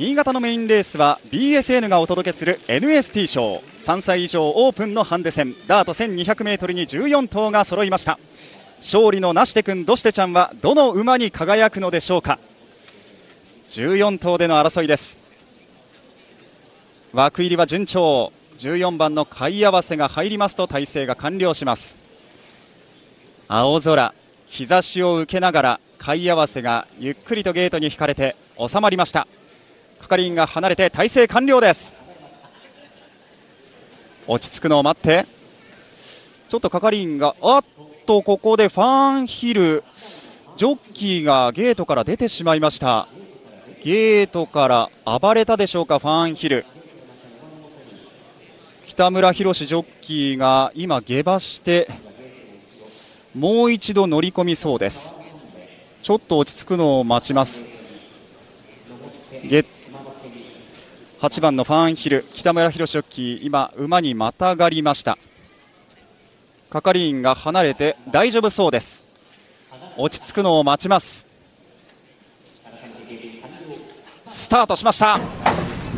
新潟のメインレースは BSN がお届けする NST 賞3歳以上オープンのハンデ戦。ダート 1200m に14頭が揃いました。勝利のなしてくんどしてちゃんはどの馬に輝くのでしょうか。14頭での争いです。枠入りは順調。14番の買い合わせが入りますと体勢が完了します。青空日差しを受けながら買い合わせがゆっくりとゲートに引かれて収まりました。係員が離れて体勢完了です。落ち着くのを待って。ちょっと係員があっとここでファンヒル。ジョッキーがゲートから出てしまいました。ゲートから暴れたでしょうかファンヒル。北村博ジョッキーが今下馬してもう一度乗り込みそうです。ちょっと落ち着くのを待ちます。ゲ8番のファンヒル北村博ジョッキー今馬にまたがりました。係員が離れて大丈夫そうです。落ち着くのを待ちます。スタートしました。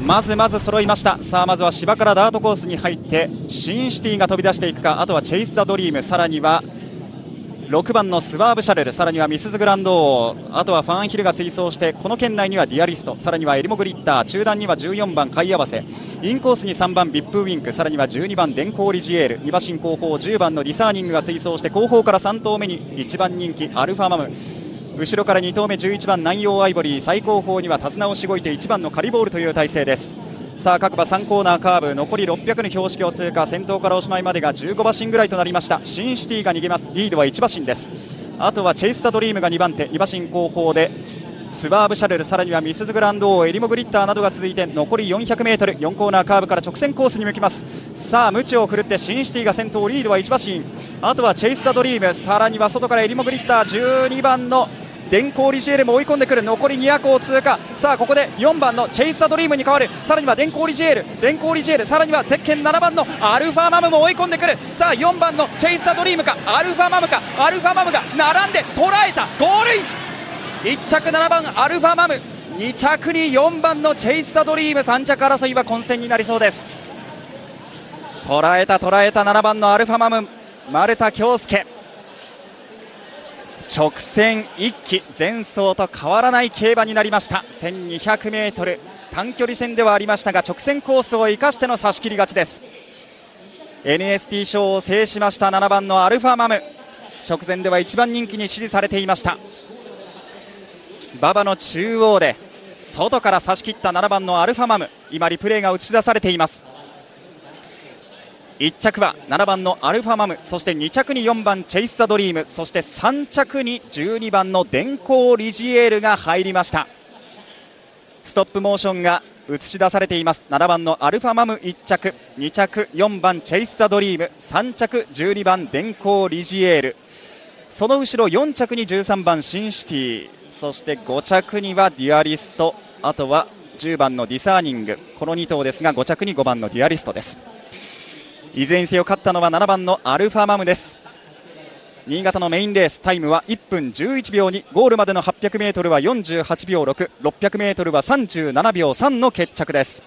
まずまず揃いました。さあまずは芝からダートコースに入ってシンシティが飛び出していくかあとはチェイス・ザ・ドリーム。さらには6番のスワーヴシャルルさらにはミスズグランドオーあとはファーンヒルが追走してこの圏内にはデュアリストさらにはエリモグリッター中段には14番カイアワセインコースに3番ヴィップウインクさらには12番デンコウリジエール2馬身後方10番のディサーニングが追走して後方から3頭目に1番人気アルファマム。後ろから2頭目11番ナンヨーアイボリー最後方には手綱をしごいて1番のカリボールという体勢です。さあ各馬3コーナーカーブ残り600の標識を通過先頭からおしまいまでが15馬身ぐらいとなりました。シンシティが逃げます。リードは1馬身です。あとはチェイスザドリームが2番手2馬身後方でスワーヴシャルルさらにはミスズグランドオーエリモグリッターなどが続いて残り 400m4 コーナーカーブから直線コースに向きます。さあムチを振るってシンシティが先頭リードは1馬身。あとはチェイスザドリームさらには外からエリモグリッター12番の電光リジエールも追い込んでくる。残り200を通過。さあここで4番のチェイスザドリームに変わる。さらには電光リジエール。デンコウリジエール。さらには鉄拳7番のアルファマムも追い込んでくる。さあ4番のチェイスザドリームか。アルファマムか。アルファマムが並んで捉えた。ゴールイン。1着7番アルファマム。2着に4番のチェイスタドリーム。3着争いは混戦になりそうです。捉えた捉えた。7番のアルファマム。丸田恭介。直線1期前走と変わらない競馬になりました。1200m 短距離戦ではありましたが直線コースを生かしての差し切り勝ちです。NST 賞を制しました7番のアルファマム。直前では1番人気に支持されていました。馬場の中央で外から差し切った7番のアルファマム。今リプレイが映し出されています。1着は7番のアルファマムそして2着に4番チェイス・ザ・ドリームそして3着に12番の電光リジエールが入りました。ストップモーションが映し出されています。7番のアルファマム1着2着4番チェイス・ザ・ドリーム3着12番電光リジエール。その後ろ4着に13番シンシティそして5着にはデュアリストあとは10番のディサーニング。この2頭ですが5着に5番のデュアリストです。いずれにせよ勝ったのは7番のアルファマムです。新潟のメインレースタイムは1分11秒にゴールまでの 800m は48秒 6600m は37秒3の決着です。